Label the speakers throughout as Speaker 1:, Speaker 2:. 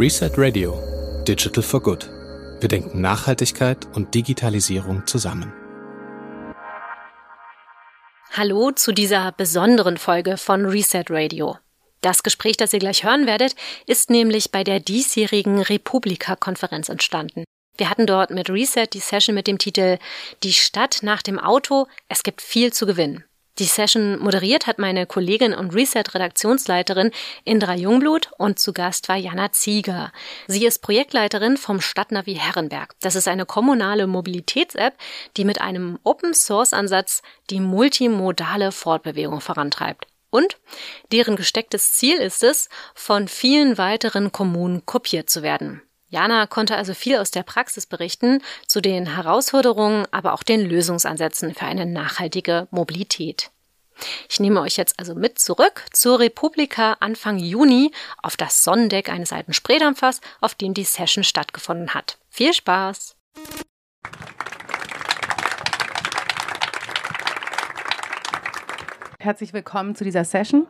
Speaker 1: Reset Radio Digital for Good. Wir denken Nachhaltigkeit und Digitalisierung zusammen.
Speaker 2: Hallo zu dieser besonderen Folge von Reset Radio. Das Gespräch, das ihr gleich hören werdet, ist nämlich bei der diesjährigen Republika-Konferenz entstanden. Wir hatten dort mit Reset die Session mit dem Titel Die Stadt nach dem Auto, es gibt viel zu gewinnen. Die Session moderiert hat meine Kollegin und Reset-Redaktionsleiterin Indra Jungblut und zu Gast war Jana Zieger. Sie ist Projektleiterin vom Stadtnavi Herrenberg. Das ist eine kommunale Mobilitäts-App, die mit einem Open-Source-Ansatz die multimodale Fortbewegung vorantreibt. Und deren gestecktes Ziel ist es, von vielen weiteren Kommunen kopiert zu werden. Jana konnte also viel aus der Praxis berichten zu den Herausforderungen, aber auch den Lösungsansätzen für eine nachhaltige Mobilität. Ich nehme euch jetzt also mit zurück zur Republika Anfang Juni auf das Sonnendeck eines alten Spreedampfers, auf dem die Session stattgefunden hat. Viel Spaß!
Speaker 3: Herzlich willkommen zu dieser Session.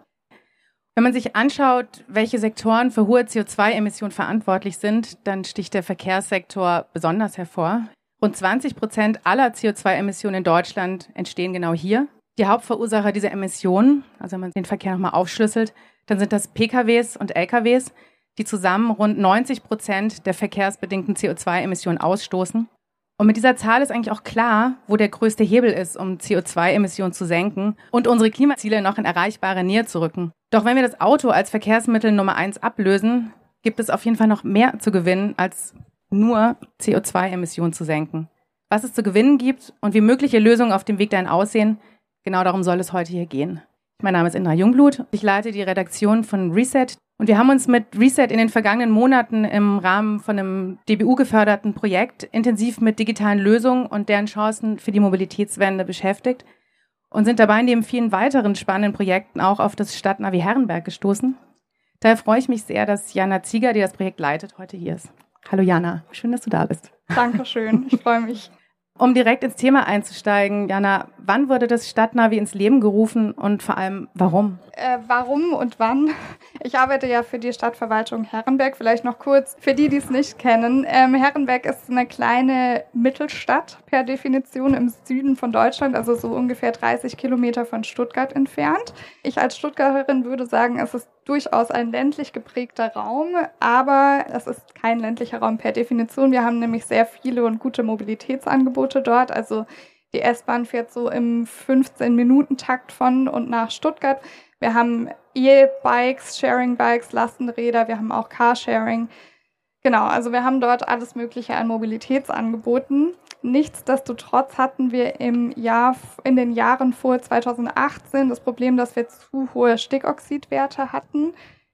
Speaker 3: Wenn man sich anschaut, welche Sektoren für hohe CO2-Emissionen verantwortlich sind, dann sticht der Verkehrssektor besonders hervor. Rund 20 Prozent aller CO2-Emissionen in Deutschland entstehen genau hier. Die Hauptverursacher dieser Emissionen, also wenn man den Verkehr nochmal aufschlüsselt, dann sind das PKWs und LKWs, die zusammen rund 90 Prozent der verkehrsbedingten CO2-Emissionen ausstoßen. Und mit dieser Zahl ist eigentlich auch klar, wo der größte Hebel ist, um CO2-Emissionen zu senken und unsere Klimaziele noch in erreichbare Nähe zu rücken. Doch wenn wir das Auto als Verkehrsmittel Nummer eins ablösen, gibt es auf jeden Fall noch mehr zu gewinnen, als nur CO2-Emissionen zu senken. Was es zu gewinnen gibt und wie mögliche Lösungen auf dem Weg dahin aussehen, genau darum soll es heute hier gehen. Mein Name ist Indra Jungblut. Ich leite die Redaktion von Reset. Und wir haben uns mit Reset in den vergangenen Monaten im Rahmen von einem DBU-geförderten Projekt intensiv mit digitalen Lösungen und deren Chancen für die Mobilitätswende beschäftigt und sind dabei neben vielen weiteren spannenden Projekten auch auf das Stadtnavi Herrenberg gestoßen. Daher freue ich mich sehr, dass Jana Zieger, die das Projekt leitet, heute hier ist. Hallo Jana, schön, dass du da bist.
Speaker 4: Dankeschön, ich freue mich.
Speaker 3: Um direkt ins Thema einzusteigen, Jana, wann wurde das Stadtnavi ins Leben gerufen und vor allem warum?
Speaker 4: Äh, warum und wann? Ich arbeite ja für die Stadtverwaltung Herrenberg. Vielleicht noch kurz für die, die es nicht kennen. Ähm, Herrenberg ist eine kleine Mittelstadt per Definition im Süden von Deutschland, also so ungefähr 30 Kilometer von Stuttgart entfernt. Ich als Stuttgarterin würde sagen, es ist durchaus ein ländlich geprägter Raum, aber es ist kein ländlicher Raum per Definition. Wir haben nämlich sehr viele und gute Mobilitätsangebote dort. Also die S-Bahn fährt so im 15-Minuten-Takt von und nach Stuttgart. Wir haben E-Bikes, Sharing-Bikes, Lastenräder, wir haben auch Carsharing. Genau, also wir haben dort alles Mögliche an Mobilitätsangeboten. Nichtsdestotrotz hatten wir im Jahr, in den Jahren vor 2018 das Problem, dass wir zu hohe Stickoxidwerte hatten,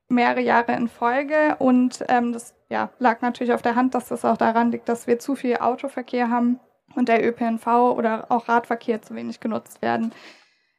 Speaker 4: mehrere Jahre in Folge. Und ähm, das ja, lag natürlich auf der Hand, dass das auch daran liegt, dass wir zu viel Autoverkehr haben und der ÖPNV oder auch Radverkehr zu wenig genutzt werden.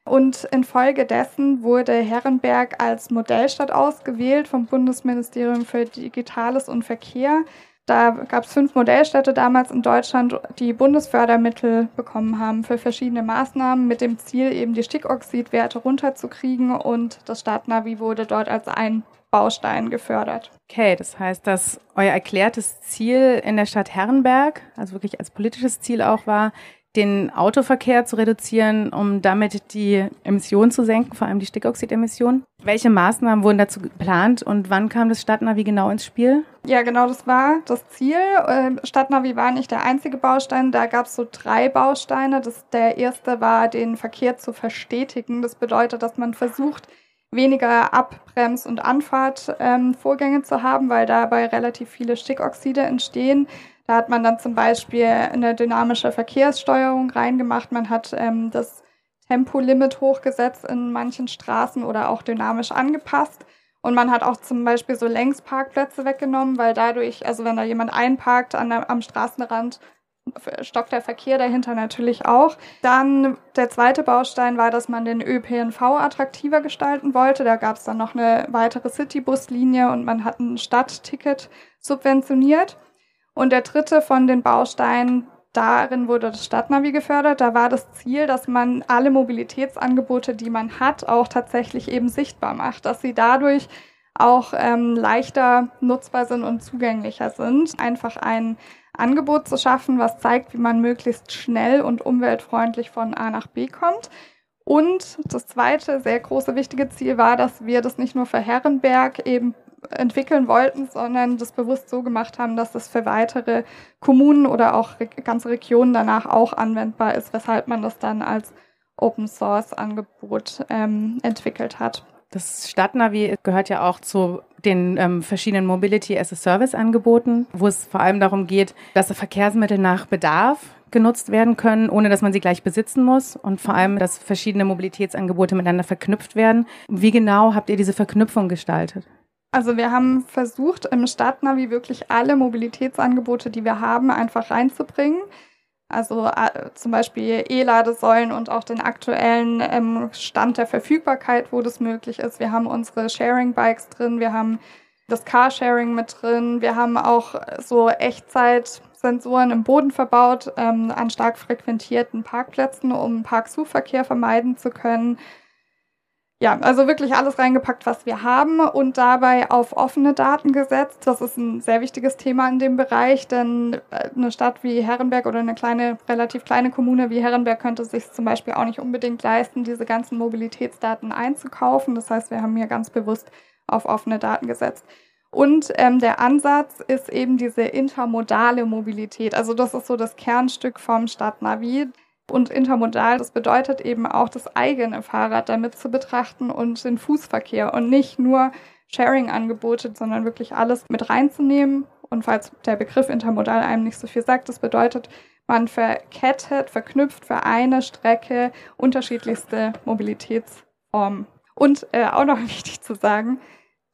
Speaker 4: Und infolgedessen wurde Herrenberg als Modellstadt ausgewählt vom Bundesministerium für Digitales und Verkehr. Da gab es fünf Modellstädte damals in Deutschland, die Bundesfördermittel bekommen haben für verschiedene Maßnahmen mit dem Ziel, eben die Stickoxidwerte runterzukriegen. Und das Stadtnavi wurde dort als ein Baustein gefördert.
Speaker 3: Okay, das heißt, dass euer erklärtes Ziel in der Stadt Herrenberg, also wirklich als politisches Ziel auch war, den Autoverkehr zu reduzieren, um damit die Emissionen zu senken, vor allem die Stickoxidemissionen. Welche Maßnahmen wurden dazu geplant und wann kam das Stadtnavi genau ins Spiel?
Speaker 4: Ja, genau, das war das Ziel. Ähm, Stadtnavi war nicht der einzige Baustein, da gab es so drei Bausteine. Das, der erste war, den Verkehr zu verstetigen. Das bedeutet, dass man versucht, weniger Abbrems- und Anfahrtvorgänge ähm, zu haben, weil dabei relativ viele Stickoxide entstehen. Da hat man dann zum Beispiel eine dynamische Verkehrssteuerung reingemacht. Man hat ähm, das Tempolimit hochgesetzt in manchen Straßen oder auch dynamisch angepasst. Und man hat auch zum Beispiel so Längsparkplätze weggenommen, weil dadurch, also wenn da jemand einparkt an am Straßenrand, stockt der Verkehr dahinter natürlich auch. Dann der zweite Baustein war, dass man den ÖPNV attraktiver gestalten wollte. Da gab es dann noch eine weitere Citybuslinie und man hat ein Stadtticket subventioniert. Und der dritte von den Bausteinen, darin wurde das Stadtnavi gefördert. Da war das Ziel, dass man alle Mobilitätsangebote, die man hat, auch tatsächlich eben sichtbar macht, dass sie dadurch auch ähm, leichter nutzbar sind und zugänglicher sind. Einfach ein Angebot zu schaffen, was zeigt, wie man möglichst schnell und umweltfreundlich von A nach B kommt. Und das zweite sehr große wichtige Ziel war, dass wir das nicht nur für Herrenberg eben entwickeln wollten, sondern das bewusst so gemacht haben, dass das für weitere Kommunen oder auch ganze Regionen danach auch anwendbar ist, weshalb man das dann als Open Source Angebot ähm, entwickelt hat.
Speaker 3: Das Stadtnavi gehört ja auch zu den ähm, verschiedenen Mobility as a Service Angeboten, wo es vor allem darum geht, dass Verkehrsmittel nach Bedarf genutzt werden können, ohne dass man sie gleich besitzen muss und vor allem, dass verschiedene Mobilitätsangebote miteinander verknüpft werden. Wie genau habt ihr diese Verknüpfung gestaltet?
Speaker 4: Also wir haben versucht, im Stadtnavi wirklich alle Mobilitätsangebote, die wir haben, einfach reinzubringen. Also äh, zum Beispiel E-Ladesäulen und auch den aktuellen ähm, Stand der Verfügbarkeit, wo das möglich ist. Wir haben unsere Sharing-Bikes drin, wir haben das Carsharing mit drin, wir haben auch so Echtzeitsensoren im Boden verbaut ähm, an stark frequentierten Parkplätzen, um Parksuchverkehr vermeiden zu können ja, also wirklich alles reingepackt, was wir haben und dabei auf offene Daten gesetzt. Das ist ein sehr wichtiges Thema in dem Bereich, denn äh, eine Stadt wie Herrenberg oder eine kleine, relativ kleine Kommune wie Herrenberg könnte sich zum Beispiel auch nicht unbedingt leisten, diese ganzen Mobilitätsdaten einzukaufen. Das heißt, wir haben hier ganz bewusst auf offene Daten gesetzt. Und ähm, der Ansatz ist eben diese intermodale Mobilität. Also das ist so das Kernstück vom Stadtnavi und intermodal. Das bedeutet eben auch das eigene Fahrrad damit zu betrachten und den Fußverkehr und nicht nur Sharing-Angebote, sondern wirklich alles mit reinzunehmen. Und falls der Begriff intermodal einem nicht so viel sagt, das bedeutet, man verkettet, verknüpft für eine Strecke unterschiedlichste Mobilitätsformen. Und äh, auch noch wichtig zu sagen,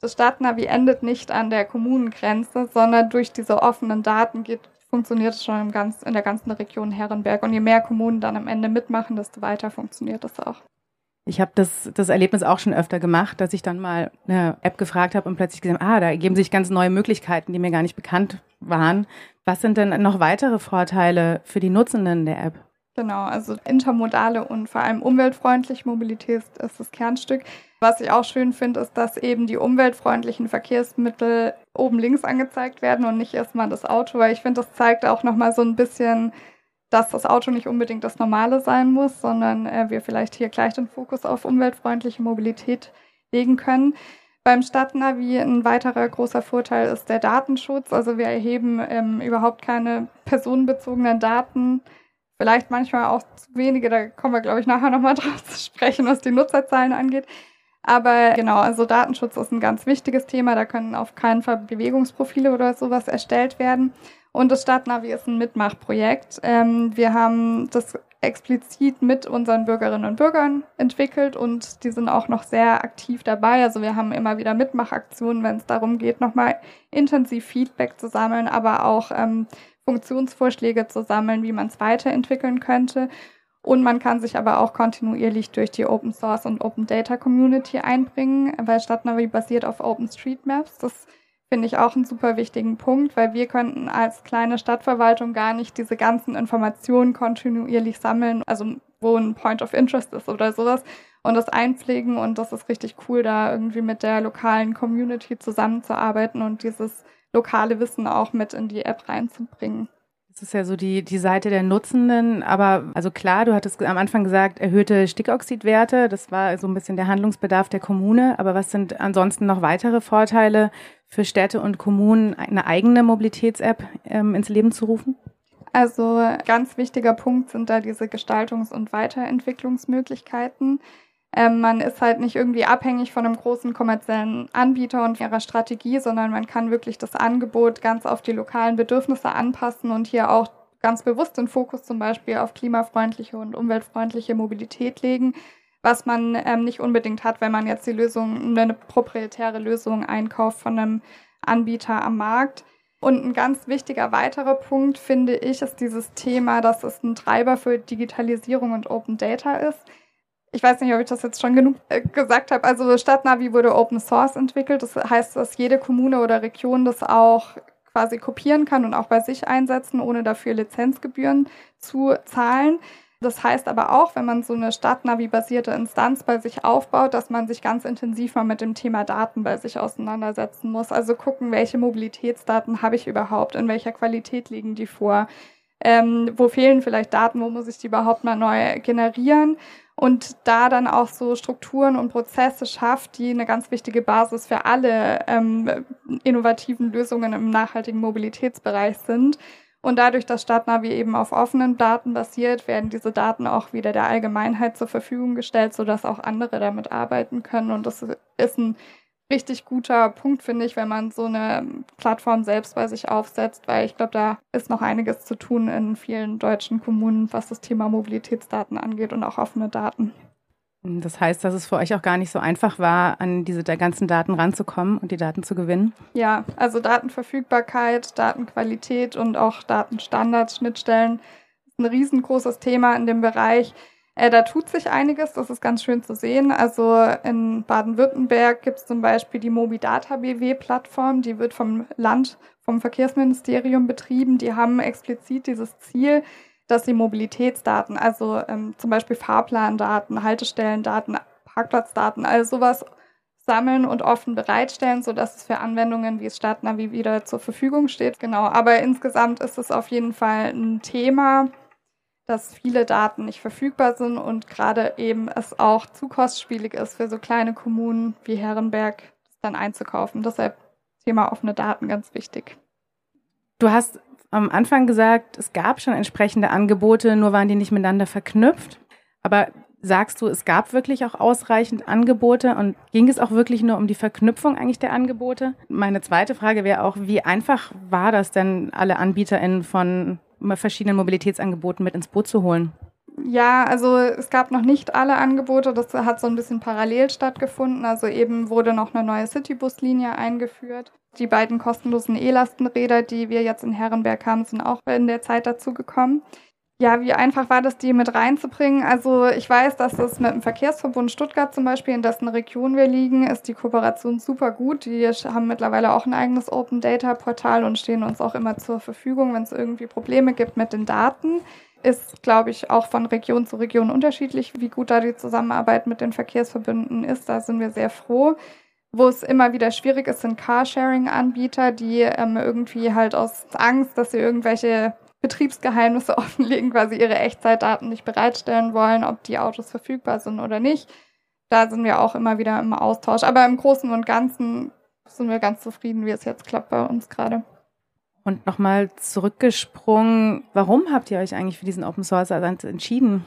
Speaker 4: das Stadtnavi endet nicht an der Kommunengrenze, sondern durch diese offenen Daten geht funktioniert es schon ganz, in der ganzen Region Herrenberg. Und je mehr Kommunen dann am Ende mitmachen, desto weiter funktioniert das auch.
Speaker 3: Ich habe das, das Erlebnis auch schon öfter gemacht, dass ich dann mal eine App gefragt habe und plötzlich gesehen, ah, da ergeben sich ganz neue Möglichkeiten, die mir gar nicht bekannt waren. Was sind denn noch weitere Vorteile für die Nutzenden der App?
Speaker 4: Genau, also intermodale und vor allem umweltfreundliche Mobilität ist das Kernstück. Was ich auch schön finde, ist, dass eben die umweltfreundlichen Verkehrsmittel oben links angezeigt werden und nicht erstmal das Auto, weil ich finde, das zeigt auch nochmal so ein bisschen, dass das Auto nicht unbedingt das Normale sein muss, sondern äh, wir vielleicht hier gleich den Fokus auf umweltfreundliche Mobilität legen können. Beim Stadtnavi ein weiterer großer Vorteil ist der Datenschutz. Also wir erheben ähm, überhaupt keine personenbezogenen Daten Vielleicht manchmal auch zu wenige, da kommen wir, glaube ich, nachher nochmal drauf zu sprechen, was die Nutzerzahlen angeht. Aber genau, also Datenschutz ist ein ganz wichtiges Thema. Da können auf keinen Fall Bewegungsprofile oder sowas erstellt werden. Und das Stadtnavi ist ein Mitmachprojekt. Ähm, wir haben das explizit mit unseren Bürgerinnen und Bürgern entwickelt und die sind auch noch sehr aktiv dabei. Also wir haben immer wieder Mitmachaktionen, wenn es darum geht, nochmal intensiv Feedback zu sammeln, aber auch ähm, Funktionsvorschläge zu sammeln, wie man es weiterentwickeln könnte. Und man kann sich aber auch kontinuierlich durch die Open Source und Open Data Community einbringen, weil Stadtnavi basiert auf OpenStreetMaps. Das finde ich auch einen super wichtigen Punkt, weil wir könnten als kleine Stadtverwaltung gar nicht diese ganzen Informationen kontinuierlich sammeln, also wo ein Point of Interest ist oder sowas und das einpflegen und das ist richtig cool, da irgendwie mit der lokalen Community zusammenzuarbeiten und dieses lokale Wissen auch mit in die App reinzubringen.
Speaker 3: Das ist ja so die, die Seite der Nutzenden, aber also klar, du hattest am Anfang gesagt, erhöhte Stickoxidwerte, das war so ein bisschen der Handlungsbedarf der Kommune, aber was sind ansonsten noch weitere Vorteile für Städte und Kommunen, eine eigene Mobilitäts-App ähm, ins Leben zu rufen?
Speaker 4: Also ganz wichtiger Punkt sind da diese Gestaltungs- und Weiterentwicklungsmöglichkeiten. Ähm, man ist halt nicht irgendwie abhängig von einem großen kommerziellen Anbieter und ihrer Strategie, sondern man kann wirklich das Angebot ganz auf die lokalen Bedürfnisse anpassen und hier auch ganz bewusst den Fokus zum Beispiel auf klimafreundliche und umweltfreundliche Mobilität legen, was man ähm, nicht unbedingt hat, wenn man jetzt die Lösung, eine proprietäre Lösung einkauft von einem Anbieter am Markt. Und ein ganz wichtiger weiterer Punkt, finde ich, ist dieses Thema, dass es ein Treiber für Digitalisierung und Open Data ist ich weiß nicht, ob ich das jetzt schon genug äh, gesagt habe. Also Stadtnavi wurde Open Source entwickelt. Das heißt, dass jede Kommune oder Region das auch quasi kopieren kann und auch bei sich einsetzen, ohne dafür Lizenzgebühren zu zahlen. Das heißt aber auch, wenn man so eine Stadtnavi-basierte Instanz bei sich aufbaut, dass man sich ganz intensiv mal mit dem Thema Daten bei sich auseinandersetzen muss. Also gucken, welche Mobilitätsdaten habe ich überhaupt, in welcher Qualität liegen die vor, ähm, wo fehlen vielleicht Daten, wo muss ich die überhaupt mal neu generieren und da dann auch so Strukturen und Prozesse schafft, die eine ganz wichtige Basis für alle ähm, innovativen Lösungen im nachhaltigen Mobilitätsbereich sind. Und dadurch, dass Stadtnavi eben auf offenen Daten basiert, werden diese Daten auch wieder der Allgemeinheit zur Verfügung gestellt, sodass auch andere damit arbeiten können. Und das ist ein richtig guter Punkt, finde ich, wenn man so eine Plattform selbst bei sich aufsetzt, weil ich glaube, da ist noch einiges zu tun in vielen deutschen Kommunen, was das Thema Mobilitätsdaten angeht und auch offene Daten.
Speaker 3: Das heißt, dass es für euch auch gar nicht so einfach war, an diese ganzen Daten ranzukommen und die Daten zu gewinnen?
Speaker 4: Ja, also Datenverfügbarkeit, Datenqualität und auch Datenstandards, Schnittstellen ist ein riesengroßes Thema in dem Bereich. Äh, da tut sich einiges, das ist ganz schön zu sehen. Also in Baden-Württemberg gibt es zum Beispiel die Mobidata BW-Plattform, die wird vom Land, vom Verkehrsministerium betrieben. Die haben explizit dieses Ziel, dass sie Mobilitätsdaten, also ähm, zum Beispiel Fahrplandaten, Haltestellendaten, Parkplatzdaten, all sowas sammeln und offen bereitstellen, sodass es für Anwendungen wie Stadtnavi wieder zur Verfügung steht. Genau, aber insgesamt ist es auf jeden Fall ein Thema, dass viele Daten nicht verfügbar sind und gerade eben es auch zu kostspielig ist für so kleine Kommunen wie Herrenberg, das dann einzukaufen. Deshalb Thema offene Daten ganz wichtig.
Speaker 3: Du hast am Anfang gesagt, es gab schon entsprechende Angebote, nur waren die nicht miteinander verknüpft. Aber sagst du, es gab wirklich auch ausreichend Angebote und ging es auch wirklich nur um die Verknüpfung eigentlich der Angebote? Meine zweite Frage wäre auch, wie einfach war das denn, alle AnbieterInnen von verschiedenen Mobilitätsangeboten mit ins Boot zu holen?
Speaker 4: Ja, also es gab noch nicht alle Angebote, das hat so ein bisschen parallel stattgefunden. Also eben wurde noch eine neue Citybus-Linie eingeführt. Die beiden kostenlosen E-Lastenräder, die wir jetzt in Herrenberg haben, sind auch in der Zeit dazu gekommen. Ja, wie einfach war das, die mit reinzubringen? Also ich weiß, dass es mit dem Verkehrsverbund Stuttgart zum Beispiel, in dessen Region wir liegen, ist die Kooperation super gut. Die haben mittlerweile auch ein eigenes Open Data Portal und stehen uns auch immer zur Verfügung, wenn es irgendwie Probleme gibt mit den Daten. Ist, glaube ich, auch von Region zu Region unterschiedlich, wie gut da die Zusammenarbeit mit den Verkehrsverbünden ist. Da sind wir sehr froh. Wo es immer wieder schwierig ist, sind Carsharing-Anbieter, die ähm, irgendwie halt aus Angst, dass sie irgendwelche Betriebsgeheimnisse offenlegen, quasi ihre Echtzeitdaten nicht bereitstellen wollen, ob die Autos verfügbar sind oder nicht. Da sind wir auch immer wieder im Austausch. Aber im Großen und Ganzen sind wir ganz zufrieden, wie es jetzt klappt bei uns gerade.
Speaker 3: Und nochmal zurückgesprungen, warum habt ihr euch eigentlich für diesen Open Source entschieden?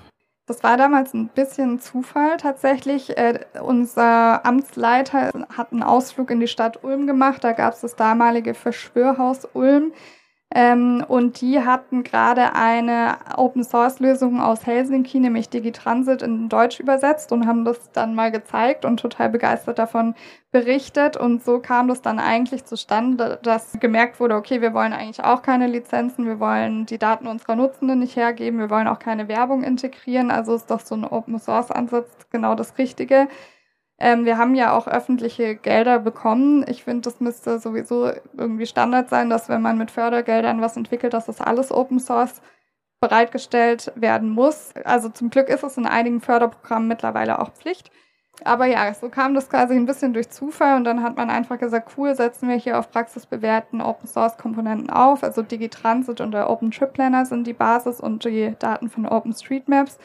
Speaker 4: Das war damals ein bisschen Zufall tatsächlich. Äh, unser Amtsleiter hat einen Ausflug in die Stadt Ulm gemacht. Da gab es das damalige Verschwörhaus Ulm. Ähm, und die hatten gerade eine Open Source Lösung aus Helsinki, nämlich Digitransit in Deutsch übersetzt und haben das dann mal gezeigt und total begeistert davon berichtet. Und so kam das dann eigentlich zustande, dass gemerkt wurde, okay, wir wollen eigentlich auch keine Lizenzen, wir wollen die Daten unserer Nutzenden nicht hergeben, wir wollen auch keine Werbung integrieren. Also ist doch so ein Open Source Ansatz genau das Richtige. Ähm, wir haben ja auch öffentliche Gelder bekommen. Ich finde, das müsste sowieso irgendwie Standard sein, dass wenn man mit Fördergeldern was entwickelt, dass das alles Open Source bereitgestellt werden muss. Also zum Glück ist es in einigen Förderprogrammen mittlerweile auch Pflicht. Aber ja, so kam das quasi ein bisschen durch Zufall und dann hat man einfach gesagt, cool, setzen wir hier auf praxisbewährten Open Source Komponenten auf. Also Digitransit und der Open Trip Planner sind die Basis und die Daten von Open Street Maps.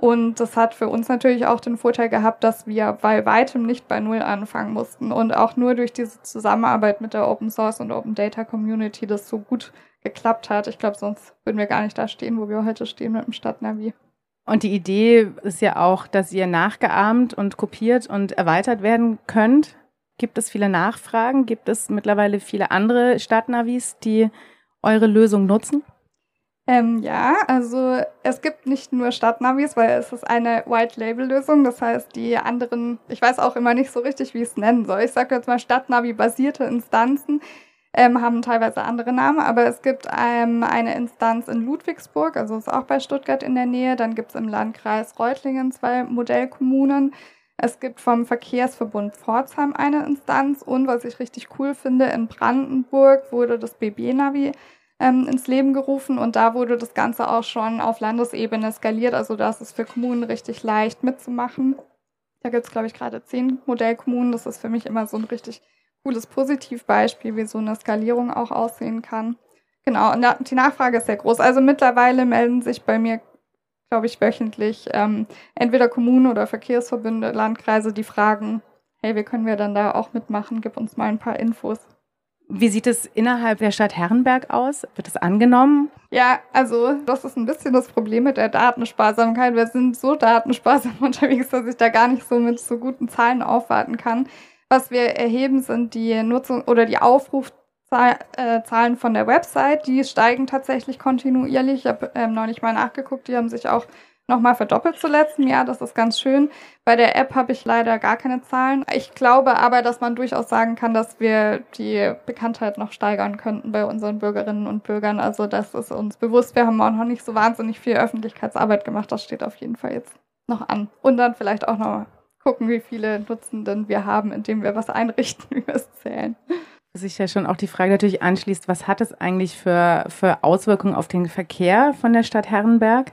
Speaker 4: Und das hat für uns natürlich auch den Vorteil gehabt, dass wir bei weitem nicht bei Null anfangen mussten und auch nur durch diese Zusammenarbeit mit der Open Source und Open Data Community das so gut geklappt hat. Ich glaube, sonst würden wir gar nicht da stehen, wo wir heute stehen mit dem Stadtnavi.
Speaker 3: Und die Idee ist ja auch, dass ihr nachgeahmt und kopiert und erweitert werden könnt. Gibt es viele Nachfragen? Gibt es mittlerweile viele andere Stadtnavis, die eure Lösung nutzen?
Speaker 4: Ähm, ja, also es gibt nicht nur Stadtnavis, weil es ist eine White-Label-Lösung. Das heißt, die anderen, ich weiß auch immer nicht so richtig, wie ich es nennen soll. Ich sage jetzt mal Stadtnavi-basierte Instanzen ähm, haben teilweise andere Namen, aber es gibt ähm, eine Instanz in Ludwigsburg, also ist auch bei Stuttgart in der Nähe. Dann gibt es im Landkreis Reutlingen zwei Modellkommunen. Es gibt vom Verkehrsverbund Pforzheim eine Instanz und was ich richtig cool finde, in Brandenburg wurde das BB-Navi ähm, ins Leben gerufen und da wurde das Ganze auch schon auf Landesebene skaliert. Also das ist für Kommunen richtig leicht mitzumachen. Da gibt es, glaube ich, gerade zehn Modellkommunen. Das ist für mich immer so ein richtig cooles Positivbeispiel, wie so eine Skalierung auch aussehen kann. Genau, und die Nachfrage ist sehr groß. Also mittlerweile melden sich bei mir, glaube ich, wöchentlich ähm, entweder Kommunen oder Verkehrsverbünde, Landkreise, die fragen, hey, wie können wir dann da auch mitmachen? Gib uns mal ein paar Infos.
Speaker 3: Wie sieht es innerhalb der Stadt Herrenberg aus? Wird es angenommen?
Speaker 4: Ja, also das ist ein bisschen das Problem mit der Datensparsamkeit. Wir sind so datensparsam unterwegs, dass ich da gar nicht so mit so guten Zahlen aufwarten kann. Was wir erheben, sind die Nutzung oder die Aufrufzahlen von der Website. Die steigen tatsächlich kontinuierlich. Ich habe ähm, nicht mal nachgeguckt. Die haben sich auch nochmal verdoppelt zu letztem Jahr. Das ist ganz schön. Bei der App habe ich leider gar keine Zahlen. Ich glaube aber, dass man durchaus sagen kann, dass wir die Bekanntheit noch steigern könnten bei unseren Bürgerinnen und Bürgern. Also das ist uns bewusst. Wir haben auch noch nicht so wahnsinnig viel Öffentlichkeitsarbeit gemacht. Das steht auf jeden Fall jetzt noch an. Und dann vielleicht auch noch gucken, wie viele Nutzenden wir haben, indem wir was einrichten, wie wir es zählen
Speaker 3: sich ja schon auch die Frage natürlich anschließt, was hat es eigentlich für, für Auswirkungen auf den Verkehr von der Stadt Herrenberg?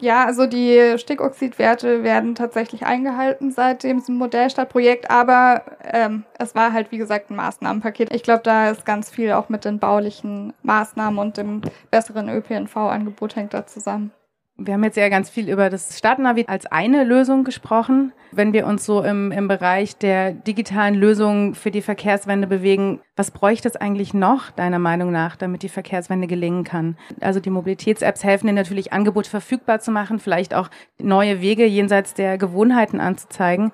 Speaker 4: Ja, also die Stickoxidwerte werden tatsächlich eingehalten seit dem Modellstadtprojekt, aber ähm, es war halt wie gesagt ein Maßnahmenpaket. Ich glaube, da ist ganz viel auch mit den baulichen Maßnahmen und dem besseren ÖPNV-Angebot hängt da zusammen.
Speaker 3: Wir haben jetzt ja ganz viel über das Stadtnavi als eine Lösung gesprochen. Wenn wir uns so im, im Bereich der digitalen Lösungen für die Verkehrswende bewegen, was bräuchte es eigentlich noch, deiner Meinung nach, damit die Verkehrswende gelingen kann? Also die Mobilitäts-Apps helfen dir natürlich, Angebote verfügbar zu machen, vielleicht auch neue Wege jenseits der Gewohnheiten anzuzeigen.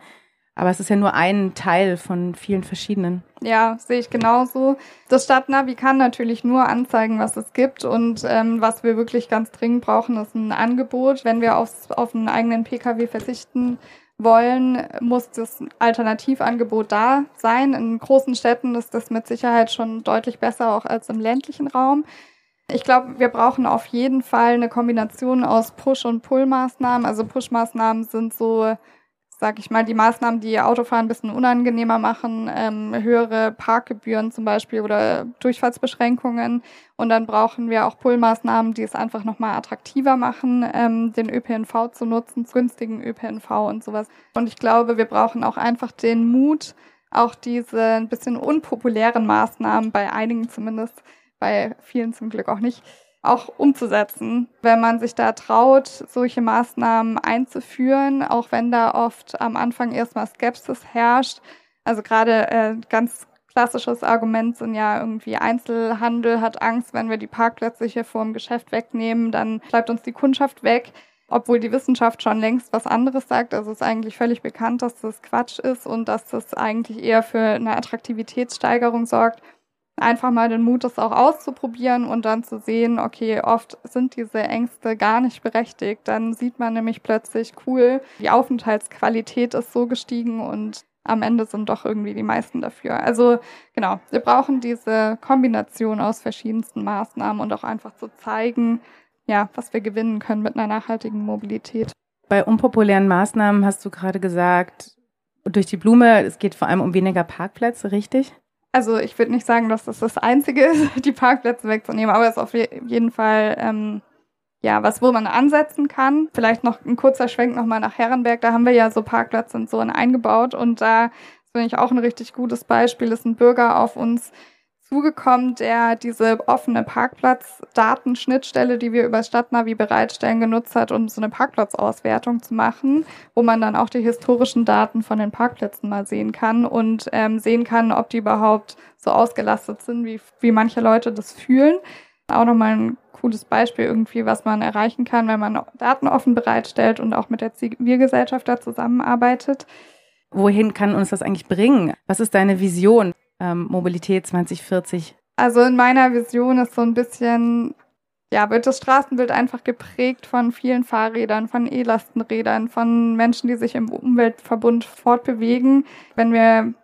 Speaker 3: Aber es ist ja nur ein Teil von vielen verschiedenen.
Speaker 4: Ja, sehe ich genauso. Das Stadtnavi kann natürlich nur anzeigen, was es gibt und ähm, was wir wirklich ganz dringend brauchen, ist ein Angebot. Wenn wir aufs, auf einen eigenen Pkw verzichten wollen, muss das Alternativangebot da sein. In großen Städten ist das mit Sicherheit schon deutlich besser, auch als im ländlichen Raum. Ich glaube, wir brauchen auf jeden Fall eine Kombination aus Push- und Pull-Maßnahmen. Also Push-Maßnahmen sind so sag ich mal, die Maßnahmen, die Autofahren ein bisschen unangenehmer machen, ähm, höhere Parkgebühren zum Beispiel oder Durchfahrtsbeschränkungen. Und dann brauchen wir auch Pull-Maßnahmen, die es einfach nochmal attraktiver machen, ähm, den ÖPNV zu nutzen, günstigen ÖPNV und sowas. Und ich glaube, wir brauchen auch einfach den Mut, auch diese ein bisschen unpopulären Maßnahmen, bei einigen zumindest, bei vielen zum Glück auch nicht, auch umzusetzen, wenn man sich da traut, solche Maßnahmen einzuführen, auch wenn da oft am Anfang erstmal Skepsis herrscht. Also gerade äh, ganz klassisches Argument sind ja irgendwie Einzelhandel hat Angst, wenn wir die Parkplätze hier vor dem Geschäft wegnehmen, dann bleibt uns die Kundschaft weg. Obwohl die Wissenschaft schon längst was anderes sagt. Also es ist eigentlich völlig bekannt, dass das Quatsch ist und dass das eigentlich eher für eine Attraktivitätssteigerung sorgt einfach mal den Mut, das auch auszuprobieren und dann zu sehen, okay, oft sind diese Ängste gar nicht berechtigt. Dann sieht man nämlich plötzlich, cool, die Aufenthaltsqualität ist so gestiegen und am Ende sind doch irgendwie die meisten dafür. Also genau, wir brauchen diese Kombination aus verschiedensten Maßnahmen und auch einfach zu zeigen, ja, was wir gewinnen können mit einer nachhaltigen Mobilität.
Speaker 3: Bei unpopulären Maßnahmen hast du gerade gesagt, durch die Blume, es geht vor allem um weniger Parkplätze, richtig?
Speaker 4: Also ich würde nicht sagen, dass das das Einzige ist, die Parkplätze wegzunehmen, aber es ist auf jeden Fall ähm, ja was, wo man ansetzen kann. Vielleicht noch ein kurzer Schwenk nochmal nach Herrenberg. Da haben wir ja so Parkplätze und so eingebaut und da finde ich auch ein richtig gutes Beispiel, ist ein Bürger auf uns zugekommen, der diese offene Parkplatzdatenschnittstelle, die wir über Stadtnavi bereitstellen, genutzt hat, um so eine Parkplatzauswertung zu machen, wo man dann auch die historischen Daten von den Parkplätzen mal sehen kann und ähm, sehen kann, ob die überhaupt so ausgelastet sind, wie, wie manche Leute das fühlen. Auch nochmal ein cooles Beispiel irgendwie, was man erreichen kann, wenn man Daten offen bereitstellt und auch mit der Zivilgesellschaft da zusammenarbeitet.
Speaker 3: Wohin kann uns das eigentlich bringen? Was ist deine Vision? Ähm, Mobilität 2040?
Speaker 4: Also in meiner Vision ist so ein bisschen, ja, wird das Straßenbild einfach geprägt von vielen Fahrrädern, von E-Lastenrädern, von Menschen, die sich im Umweltverbund fortbewegen. Wenn wir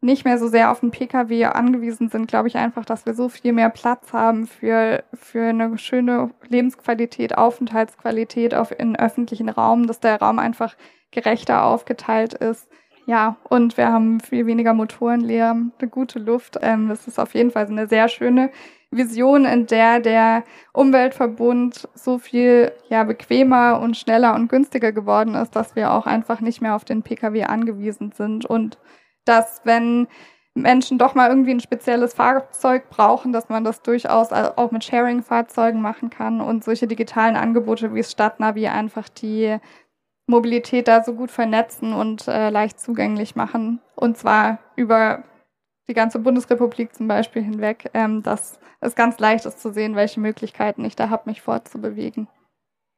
Speaker 4: nicht mehr so sehr auf den Pkw angewiesen sind, glaube ich einfach, dass wir so viel mehr Platz haben für, für eine schöne Lebensqualität, Aufenthaltsqualität auf, in öffentlichen Raum, dass der Raum einfach gerechter aufgeteilt ist Ja, und wir haben viel weniger Motorenlärm, eine gute Luft. Ähm, das ist auf jeden Fall eine sehr schöne Vision, in der der Umweltverbund so viel ja bequemer und schneller und günstiger geworden ist, dass wir auch einfach nicht mehr auf den Pkw angewiesen sind und dass wenn Menschen doch mal irgendwie ein spezielles Fahrzeug brauchen, dass man das durchaus auch mit Sharing-Fahrzeugen machen kann und solche digitalen Angebote wie Stadtnavi einfach die Mobilität da so gut vernetzen und äh, leicht zugänglich machen. Und zwar über die ganze Bundesrepublik zum Beispiel hinweg, ähm, dass es ganz leicht ist zu sehen, welche Möglichkeiten ich da habe, mich fortzubewegen.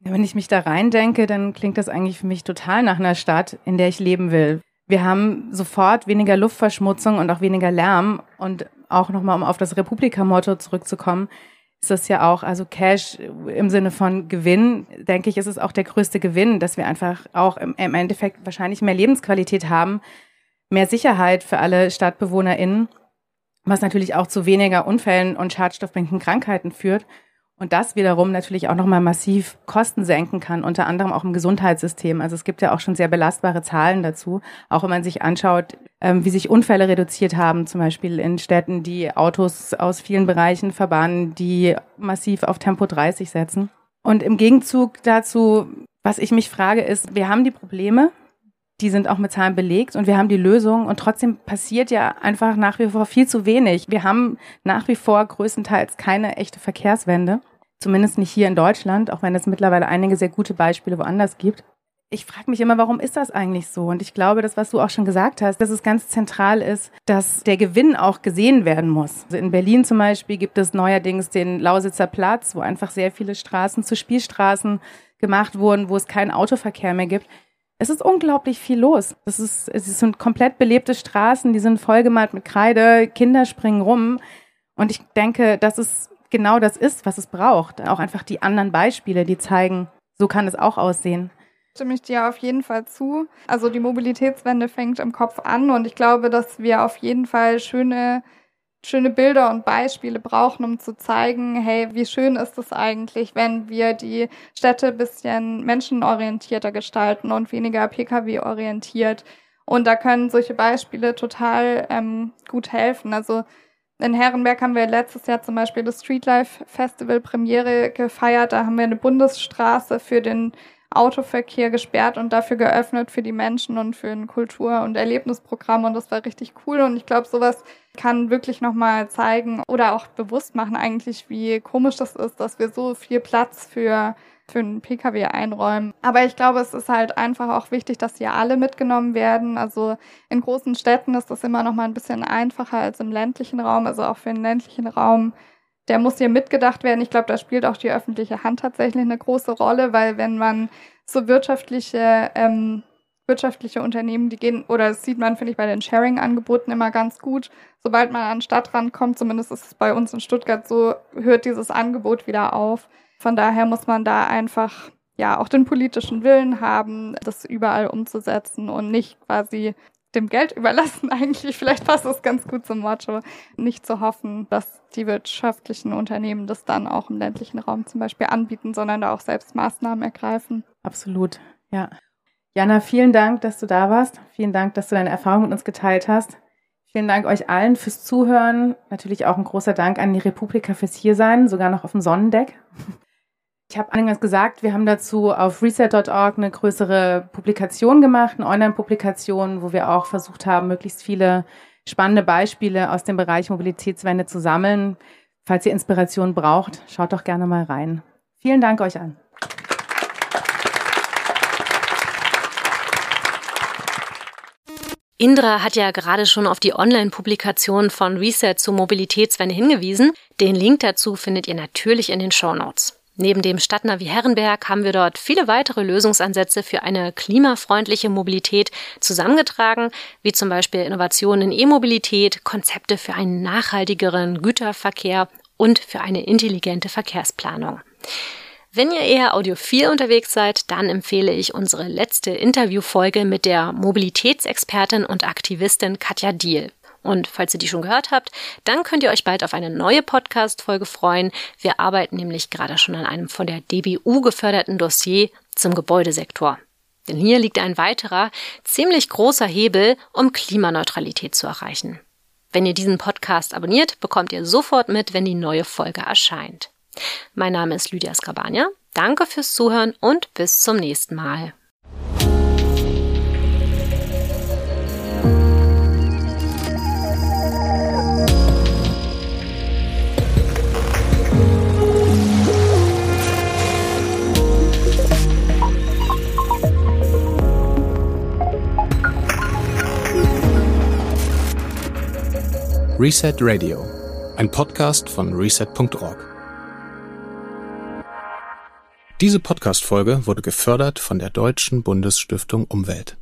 Speaker 3: Wenn ich mich da reindenke, dann klingt das eigentlich für mich total nach einer Stadt, in der ich leben will. Wir haben sofort weniger Luftverschmutzung und auch weniger Lärm. Und auch nochmal, um auf das Republika-Motto zurückzukommen, ist das ja auch, also Cash im Sinne von Gewinn, denke ich, ist es auch der größte Gewinn, dass wir einfach auch im, im Endeffekt wahrscheinlich mehr Lebensqualität haben, mehr Sicherheit für alle StadtbewohnerInnen, was natürlich auch zu weniger Unfällen und schadstoffbringenden Krankheiten führt. Und das wiederum natürlich auch nochmal massiv Kosten senken kann, unter anderem auch im Gesundheitssystem. Also es gibt ja auch schon sehr belastbare Zahlen dazu. Auch wenn man sich anschaut, ähm, wie sich Unfälle reduziert haben, zum Beispiel in Städten, die Autos aus vielen Bereichen verbannen, die massiv auf Tempo 30 setzen. Und im Gegenzug dazu, was ich mich frage, ist, wir haben die Probleme, die sind auch mit Zahlen belegt und wir haben die Lösung und trotzdem passiert ja einfach nach wie vor viel zu wenig. Wir haben nach wie vor größtenteils keine echte Verkehrswende, zumindest nicht hier in Deutschland, auch wenn es mittlerweile einige sehr gute Beispiele woanders gibt. Ich frage mich immer, warum ist das eigentlich so? Und ich glaube, das, was du auch schon gesagt hast, dass es ganz zentral ist, dass der Gewinn auch gesehen werden muss. Also in Berlin zum Beispiel gibt es neuerdings den Lausitzer Platz, wo einfach sehr viele Straßen zu Spielstraßen gemacht wurden, wo es keinen Autoverkehr mehr gibt. Es ist unglaublich viel los. Es, ist, es sind komplett belebte Straßen, die sind vollgemalt mit Kreide, Kinder springen rum. Und ich denke, dass es genau das ist, was es braucht. Auch einfach die anderen Beispiele, die zeigen, so kann es auch aussehen.
Speaker 4: Stimme ich dir auf jeden Fall zu. Also die Mobilitätswende fängt im Kopf an und ich glaube, dass wir auf jeden Fall schöne schöne Bilder und Beispiele brauchen, um zu zeigen, hey, wie schön ist es eigentlich, wenn wir die Städte bisschen menschenorientierter gestalten und weniger Pkw-orientiert. Und da können solche Beispiele total ähm, gut helfen. Also in Herrenberg haben wir letztes Jahr zum Beispiel das Streetlife Festival Premiere gefeiert. Da haben wir eine Bundesstraße für den Autoverkehr gesperrt und dafür geöffnet für die Menschen und für ein Kultur- und Erlebnisprogramm und das war richtig cool und ich glaube, sowas kann wirklich nochmal zeigen oder auch bewusst machen eigentlich, wie komisch das ist, dass wir so viel Platz für für einen Pkw einräumen. Aber ich glaube, es ist halt einfach auch wichtig, dass hier alle mitgenommen werden. Also in großen Städten ist das immer noch mal ein bisschen einfacher als im ländlichen Raum. Also auch für den ländlichen Raum der muss hier mitgedacht werden. Ich glaube, da spielt auch die öffentliche Hand tatsächlich eine große Rolle, weil wenn man so wirtschaftliche ähm, wirtschaftliche Unternehmen, die gehen, oder das sieht man, finde ich, bei den Sharing-Angeboten immer ganz gut. Sobald man an Stadtrand kommt, zumindest ist es bei uns in Stuttgart so, hört dieses Angebot wieder auf. Von daher muss man da einfach ja auch den politischen Willen haben, das überall umzusetzen und nicht quasi dem Geld überlassen eigentlich. Vielleicht passt das ganz gut zum Motto. Nicht zu hoffen, dass die wirtschaftlichen Unternehmen das dann auch im ländlichen Raum zum Beispiel anbieten, sondern da auch selbst Maßnahmen ergreifen.
Speaker 3: Absolut, ja. Jana, vielen Dank, dass du da warst. Vielen Dank, dass du deine Erfahrung mit uns geteilt hast. Vielen Dank euch allen fürs Zuhören. Natürlich auch ein großer Dank an die Republika fürs Hiersein, sogar noch auf dem Sonnendeck. Ich habe eingangs gesagt, wir haben dazu auf reset.org eine größere Publikation gemacht, eine Online-Publikation, wo wir auch versucht haben, möglichst viele spannende Beispiele aus dem Bereich Mobilitätswende zu sammeln. Falls ihr Inspiration braucht, schaut doch gerne mal rein. Vielen Dank euch an.
Speaker 2: Indra hat ja gerade schon auf die Online-Publikation von Reset zur Mobilitätswende hingewiesen. Den Link dazu findet ihr natürlich in den Show Notes. Neben dem Stadtnavi Herrenberg haben wir dort viele weitere Lösungsansätze für eine klimafreundliche Mobilität zusammengetragen, wie zum Beispiel Innovationen in E-Mobilität, Konzepte für einen nachhaltigeren Güterverkehr und für eine intelligente Verkehrsplanung. Wenn ihr eher audiophil unterwegs seid, dann empfehle ich unsere letzte Interviewfolge mit der Mobilitätsexpertin und Aktivistin Katja Diel. Und falls ihr die schon gehört habt, dann könnt ihr euch bald auf eine neue Podcast-Folge freuen. Wir arbeiten nämlich gerade schon an einem von der DBU geförderten Dossier zum Gebäudesektor. Denn hier liegt ein weiterer, ziemlich großer Hebel, um Klimaneutralität zu erreichen. Wenn ihr diesen Podcast abonniert, bekommt ihr sofort mit, wenn die neue Folge erscheint. Mein Name ist Lydia Skabania. Danke fürs Zuhören und bis zum nächsten Mal.
Speaker 1: Reset Radio, ein Podcast von reset.org. Diese Podcast-Folge wurde gefördert von der Deutschen Bundesstiftung Umwelt.